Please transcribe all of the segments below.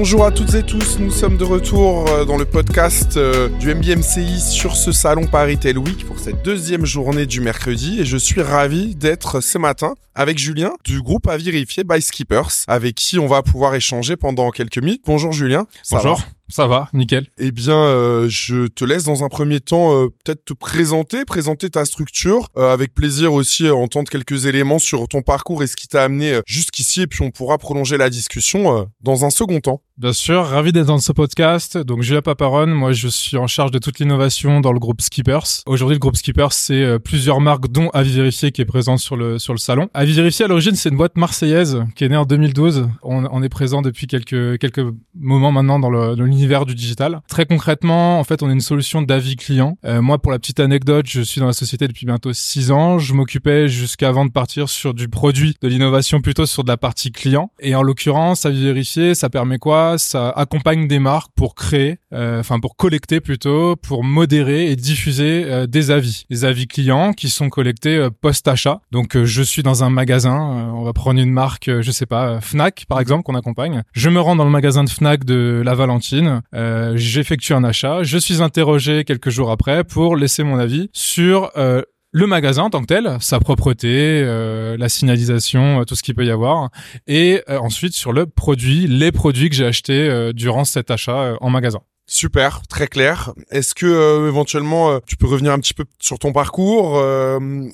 Bonjour à toutes et tous, nous sommes de retour euh, dans le podcast euh, du MBMCI sur ce salon Paris Tel Week pour cette deuxième journée du mercredi et je suis ravi d'être ce matin avec Julien du groupe à vérifier by Skippers avec qui on va pouvoir échanger pendant quelques minutes. Bonjour Julien. Bonjour. Ça va, nickel. Eh bien, euh, je te laisse dans un premier temps euh, peut-être te présenter, présenter ta structure. Euh, avec plaisir aussi entendre quelques éléments sur ton parcours et ce qui t'a amené jusqu'ici. Et puis on pourra prolonger la discussion dans un second temps. Bien sûr, ravi d'être dans ce podcast. Donc Julia Paparon, moi je suis en charge de toute l'innovation dans le groupe Skippers. Aujourd'hui, le groupe Skippers, c'est plusieurs marques, dont Avis Vérifié qui est présent sur le sur le salon. Avis Vérifié à l'origine, c'est une boîte marseillaise qui est née en 2012. On, on est présent depuis quelques quelques moments maintenant dans le dans l'univers du digital. Très concrètement, en fait, on est une solution d'avis client. Euh, moi, pour la petite anecdote, je suis dans la société depuis bientôt six ans. Je m'occupais jusqu'avant de partir sur du produit, de l'innovation plutôt sur de la partie client. Et en l'occurrence, avis vérifié, ça permet quoi? Ça accompagne des marques pour créer, euh, enfin pour collecter plutôt, pour modérer et diffuser euh, des avis, des avis clients qui sont collectés post-achat. Donc, je suis dans un magasin. on va prendre une marque, je sais pas, Fnac par exemple qu'on accompagne. Je me rends dans le magasin de Fnac de la Valentine. Euh, j'effectue un achat, je suis interrogé quelques jours après pour laisser mon avis sur euh, le magasin en tant que tel, sa propreté, euh, la signalisation, tout ce qu'il peut y avoir, et ensuite sur le produit, les produits que j'ai achetés durant cet achat en magasin. Super, très clair. Est-ce que éventuellement tu peux revenir un petit peu sur ton parcours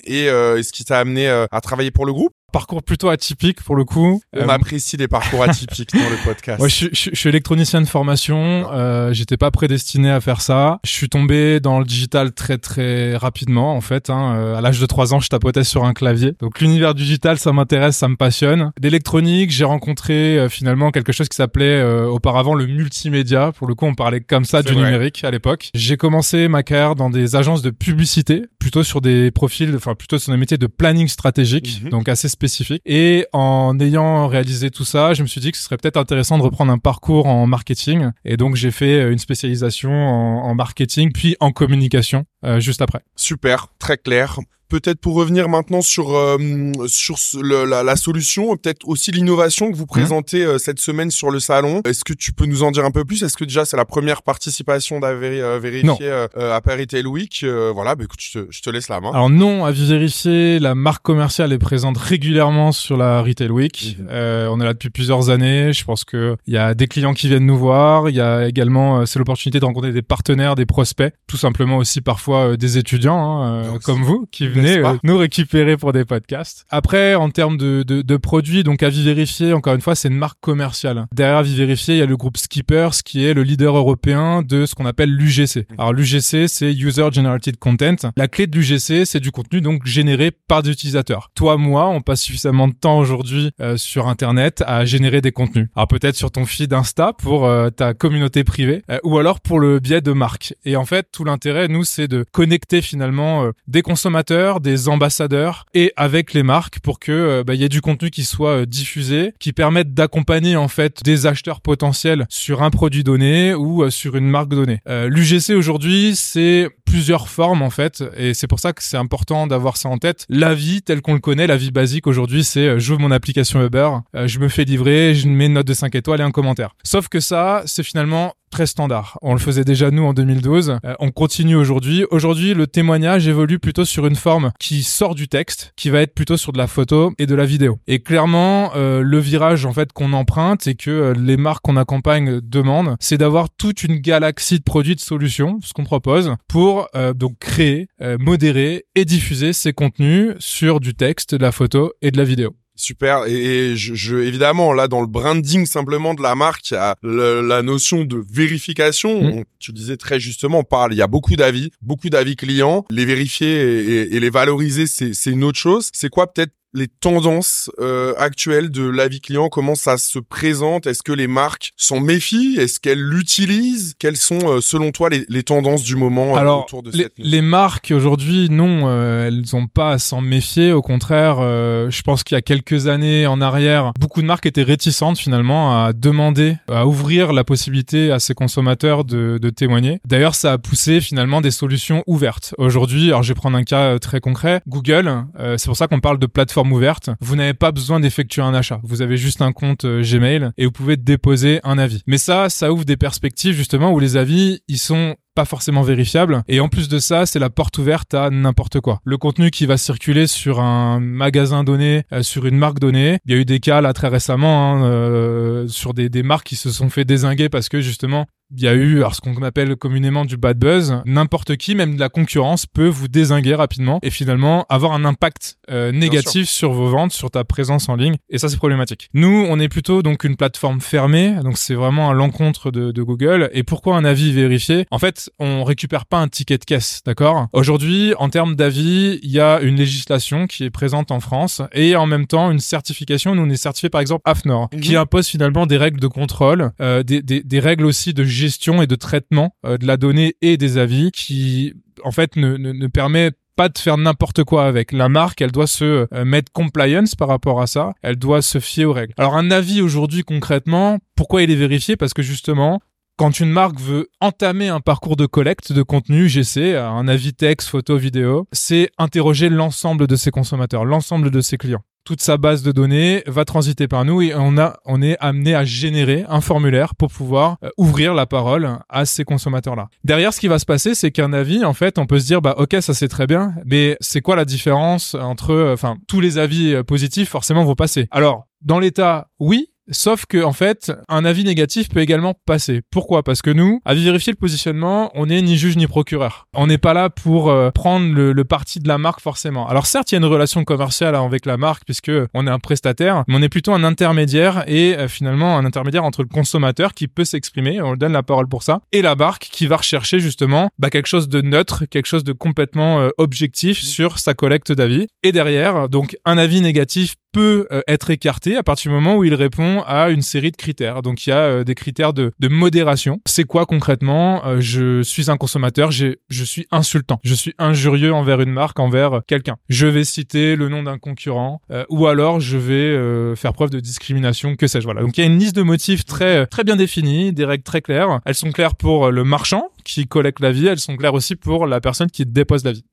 et ce qui t'a amené à travailler pour le groupe? Parcours plutôt atypique pour le coup. On euh, apprécie les parcours atypiques dans le podcast. Moi, je, je, je, suis électronicien de formation. Euh, J'étais pas prédestiné à faire ça. Je suis tombé dans le digital très très rapidement en fait. Hein. Euh, à l'âge de 3 ans, je tapotais sur un clavier. Donc l'univers digital, ça m'intéresse, ça me passionne. D'électronique, j'ai rencontré euh, finalement quelque chose qui s'appelait auparavant le multimédia. Pour le coup, on parlait comme ça du numérique à l'époque. J'ai commencé ma carrière dans des agences de publicité, plutôt sur des profils, enfin plutôt sur des métiers de planning stratégique, mhm. donc assez spécifiques Et en ayant réalisé tout ça, je me suis dit que ce serait peut-être intéressant de reprendre un parcours en marketing. Et donc j'ai fait une spécialisation en, marketing, puis en communication euh, juste après. Super, très clair peut-être pour revenir maintenant sur euh, sur la, la, solution, peut-être aussi l'innovation que vous mmh. présentez euh, cette semaine sur le salon. Est-ce que tu peux nous en dire un peu plus? Est-ce que déjà c'est la première participation d'Avis euh, vérifier à Paris Tail Week? Voilà, bah, écoute, je te, je te, laisse la main. Alors non, à vérifier, la marque commerciale est présente régulièrement sur la Retail Week. Mmh. on est là depuis plusieurs années. Je pense que il y a des clients qui viennent nous voir. Il y a également c'est l'opportunité de rencontrer des partenaires, des prospects, tout simplement aussi parfois des étudiants hein, comme vous qui euh, nous récupérer pour des podcasts. Après, en termes de, de, de produits, donc Avis Vérifié, encore une fois, c'est une marque commerciale. Derrière Avis Vérifié, il y a le groupe Skippers qui est le leader européen de ce qu'on appelle l'UGC. Alors l'UGC, c'est User Generated Content. La clé de l'UGC, c'est du contenu donc généré par des utilisateurs. Toi, moi, on passe suffisamment de temps aujourd'hui euh, sur Internet à générer des contenus. Alors peut-être sur ton feed Insta pour euh, ta communauté privée, ou alors pour le biais de marques. Et en fait, tout l'intérêt, nous, c'est de connecter finalement des consommateurs des ambassadeurs et avec les marques pour que euh, bah, il y ait du contenu qui soit euh, diffusé, qui permette d'accompagner en fait des acheteurs potentiels sur un produit donné ou euh, sur une marque donnée. L'UGC aujourd'hui, c'est plusieurs formes en fait et c'est pour ça que c'est important d'avoir ça en tête. La vie telle qu'on le connaît, la vie basique aujourd'hui, c'est j'ouvre mon application Uber, je me fais livrer, je mets une note de 5 étoiles et un commentaire. Sauf que ça, c'est finalement très standard. On le faisait déjà nous en 2012. Euh, on continue aujourd'hui. Aujourd'hui, le témoignage évolue plutôt sur une forme qui sort du texte, qui va être plutôt sur de la photo et de la vidéo. Et clairement, euh, le virage en fait qu'on emprunte et que euh, les marques qu'on accompagne demandent, c'est d'avoir toute une galaxie de produits de solutions, ce qu'on propose, pour donc créer, modérer et diffuser ces contenus sur du texte, de la photo et de la vidéo. Super. Et, je, je, évidemment, là, dans le branding simplement de la marque, il y a la notion de vérification. Mm. tu disais très justement, on parle, il y a beaucoup d'avis, beaucoup d'avis clients. Les vérifier et, et les valoriser, c'est une autre chose. C'est quoi peut-être les tendances euh, actuelles de l'avis client, comment ça se présente? Est-ce que les marques s'en méfient Est-ce qu'elles l'utilisent? Quelles sont, euh, selon toi, les, les, tendances du moment euh, Alors, autour de les, cette les marques aujourd'hui, non, elles n'ont pas à s'en méfier. Au contraire, je pense qu'il y a quelques années en arrière, beaucoup de marques étaient réticentes finalement à demander, à ouvrir la possibilité à ces consommateurs de, de témoigner. D'ailleurs, ça a poussé finalement des solutions ouvertes. Aujourd'hui, alors je vais prendre un cas très concret, Google, c'est pour ça qu'on parle de plateforme ouverte, vous n'avez pas besoin d'effectuer un achat. Vous avez juste un compte euh, Gmail et vous pouvez déposer un avis. Mais ça, ça ouvre des perspectives justement où les avis, ils sont pas forcément vérifiables. Et en plus de ça, c'est la porte ouverte à n'importe quoi. Le contenu qui va circuler sur un magasin donné, euh, sur une marque donnée, il y a eu des cas là très récemment hein, euh, sur des, des marques qui se sont fait désinguer parce que justement il y a eu alors, ce qu'on appelle communément du bad buzz. N'importe qui, même de la concurrence, peut vous désinguer rapidement et finalement avoir un impact euh, négatif sur vos ventes, sur ta présence en ligne. Et ça, c'est problématique. Nous, on est plutôt donc une plateforme fermée, donc c'est vraiment à l'encontre de, de, Google. Et pourquoi un avis vérifié? En fait, on récupère pas un ticket de caisse, d'accord? Aujourd'hui, en termes d'avis, il y a une législation qui est présente en France et en même temps une certification. Nous, on est certifié par exemple AFNOR, qui mhm. impose finalement des règles de contrôle, euh, des, des, des règles aussi de gestion et de traitement euh, de la donnée et des avis qui en fait ne, ne, ne permet pas de faire n'importe quoi avec. La marque, elle doit se euh, mettre compliance par rapport à ça. Elle doit se fier aux règles. Alors un avis aujourd'hui concrètement, pourquoi il est vérifié? Parce que justement, quand une marque veut entamer un parcours de collecte de contenu GC, un avis texte, photo, vidéo, c'est interroger l'ensemble de ses consommateurs, l'ensemble de ses clients toute sa base de données va transiter par nous et on a on est amené à générer un formulaire pour pouvoir euh, ouvrir la parole à ces consommateurs là. Derrière ce qui va se passer c'est qu'un avis en fait on peut se dire bah OK ça c'est très bien mais c'est quoi la différence entre euh, enfin tous les avis euh, positifs forcément vont passer. Alors dans l'état oui Sauf que en fait, un avis négatif peut également passer. Pourquoi? Parce que nous, à vérifier le positionnement, on n'est ni juge ni procureur. On n'est pas là pour euh, prendre le, parti de la marque forcément. Alors certes, il y a une relation commerciale avec la marque puisque on est un prestataire, mais on est plutôt un intermédiaire et euh, finalement un intermédiaire entre le consommateur qui peut s'exprimer, on lui donne la parole pour ça, et la marque qui va rechercher justement bah, quelque chose de neutre, quelque chose de complètement euh, objectif sur sa collecte d'avis. Et derrière, donc un avis négatif peut euh, être écarté à partir du moment où il répond à une série de critères. Donc il y a euh, des critères de, de modération. C'est quoi concrètement euh, Je suis un consommateur, je suis insultant, je suis injurieux envers une marque, envers quelqu'un. Je vais citer le nom d'un concurrent ou alors je vais faire preuve de discrimination, que sais-je. Voilà. Donc il y a une liste de motifs très très bien définie, des règles très claires. Elles sont claires pour le marchand qui collecte la vie, elles sont claires aussi pour la personne qui dépose la vie.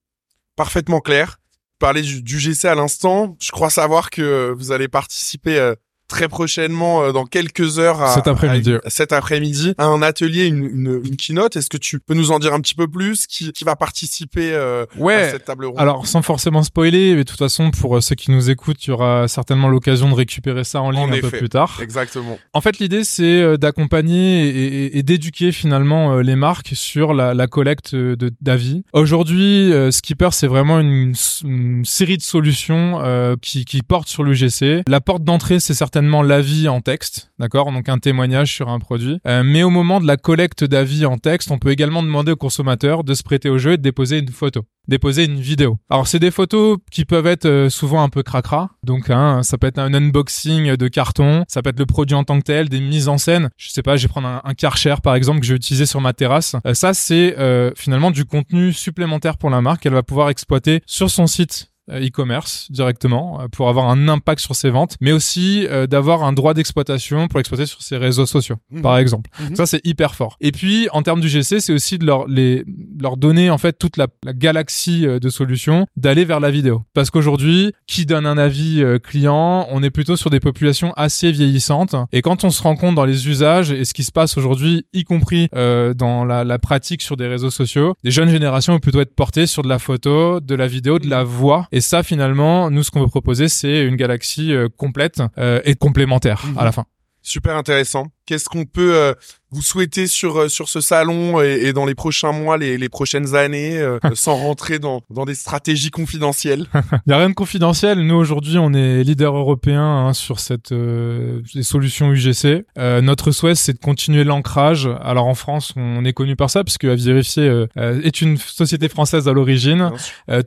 Parfaitement clair parler du, du, GC à l'instant. Je crois savoir que vous allez participer euh, très prochainement euh, dans quelques heures à, cet après-midi. cet après-midi un atelier une, une, une keynote. Est-ce que tu peux nous en dire un petit peu plus? Qui, qui va participer euh, ouais. à cette table ronde? Alors sans forcément spoiler mais de toute façon pour euh, ceux qui nous écoutent il y aura certainement l'occasion de récupérer ça en ligne un peu plus tard. Exactement. En fait l'idée c'est d'accompagner et, et, d'éduquer finalement les marques sur la, la collecte de d'avis. Aujourd'hui Skipper c'est vraiment une, une, série de solutions qui, qui portent sur l'UGC la porte d'entrée c'est certainement l'avis en texte, d'accord Donc un témoignage sur un produit. Euh, mais au moment de la collecte d'avis en texte, on peut également demander au consommateur de se prêter au jeu et de déposer une photo, déposer une vidéo. Alors c'est des photos qui peuvent être euh, souvent un peu cracra. Donc hein, ça peut être un unboxing de carton, ça peut être le produit en tant que tel, des mises en scène. Je sais pas, je vais prendre un, un Karcher par exemple que je vais utiliser sur ma terrasse. Euh, ça c'est finalement du contenu supplémentaire pour la marque. Elle va pouvoir exploiter sur son site e-commerce directement euh, pour avoir un impact sur ses ventes, mais aussi euh, d'avoir un droit d'exploitation pour exploiter sur ses réseaux sociaux, mmh. par exemple. Mmh. Ça, c'est hyper fort. Et puis, en termes du GC, c'est aussi de leur, les, leur donner en fait toute la, la galaxie de solutions, d'aller vers la vidéo. Parce qu'aujourd'hui, qui donne un avis client? On est plutôt sur des populations assez vieillissantes. Et quand on se rend compte dans les usages et ce qui se passe aujourd'hui, y compris euh, dans la, la pratique sur des réseaux sociaux, les jeunes générations vont plutôt être portées sur de la photo, de la vidéo, de la voix. Et ça, finalement, nous, ce qu'on veut proposer, c'est une galaxie euh, complète euh, et complémentaire à la fin. Super intéressant. Qu'est-ce qu'on peut euh, vous souhaiter sur euh, sur ce salon et, et dans les prochains mois, les, les prochaines années, euh, sans rentrer dans dans des stratégies confidentielles? Il y a rien de confidentiel. Nous aujourd'hui, on est leader européen hein, sur cette les solutions UGC. notre souhait, c'est de continuer l'ancrage. Alors en France, on est connu par ça puisque à vérifier est une société française à l'origine.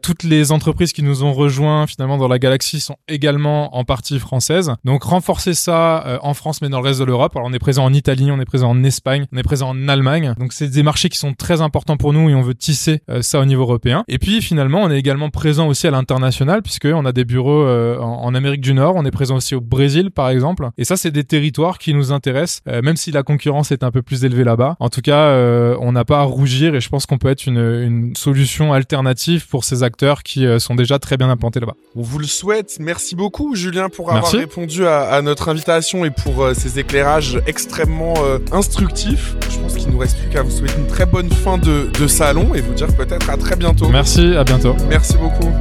toutes les entreprises qui nous ont rejoints finalement dans la galaxie sont également en partie françaises. Donc renforcer ça en France, mais dans le reste de l'Europe. Alors on est présent en Italie, on est présent en Espagne, on est présent en Allemagne. Donc c'est des marchés qui sont très importants pour nous et on veut tisser euh, ça au niveau européen. Et puis finalement, on est également présent aussi à l'international puisque on a des bureaux euh, en, Amérique du Nord, on est présent aussi au Brésil par exemple. Et ça, c'est des territoires qui nous intéressent, euh, même si la concurrence est un peu plus élevée là-bas. En tout cas, on n'a pas à rougir et je pense qu'on peut être une, une, solution alternative pour ces acteurs qui sont déjà très bien implantés là-bas. On vous le souhaite. Merci beaucoup, Julien, pour avoir répondu à, à, notre invitation et pour ces éclairages extrêmement instructifs. Je pense qu'il nous reste plus qu'à vous souhaiter une très bonne fin de, de salon et vous dire peut-être à très bientôt. Merci, à bientôt. Merci beaucoup.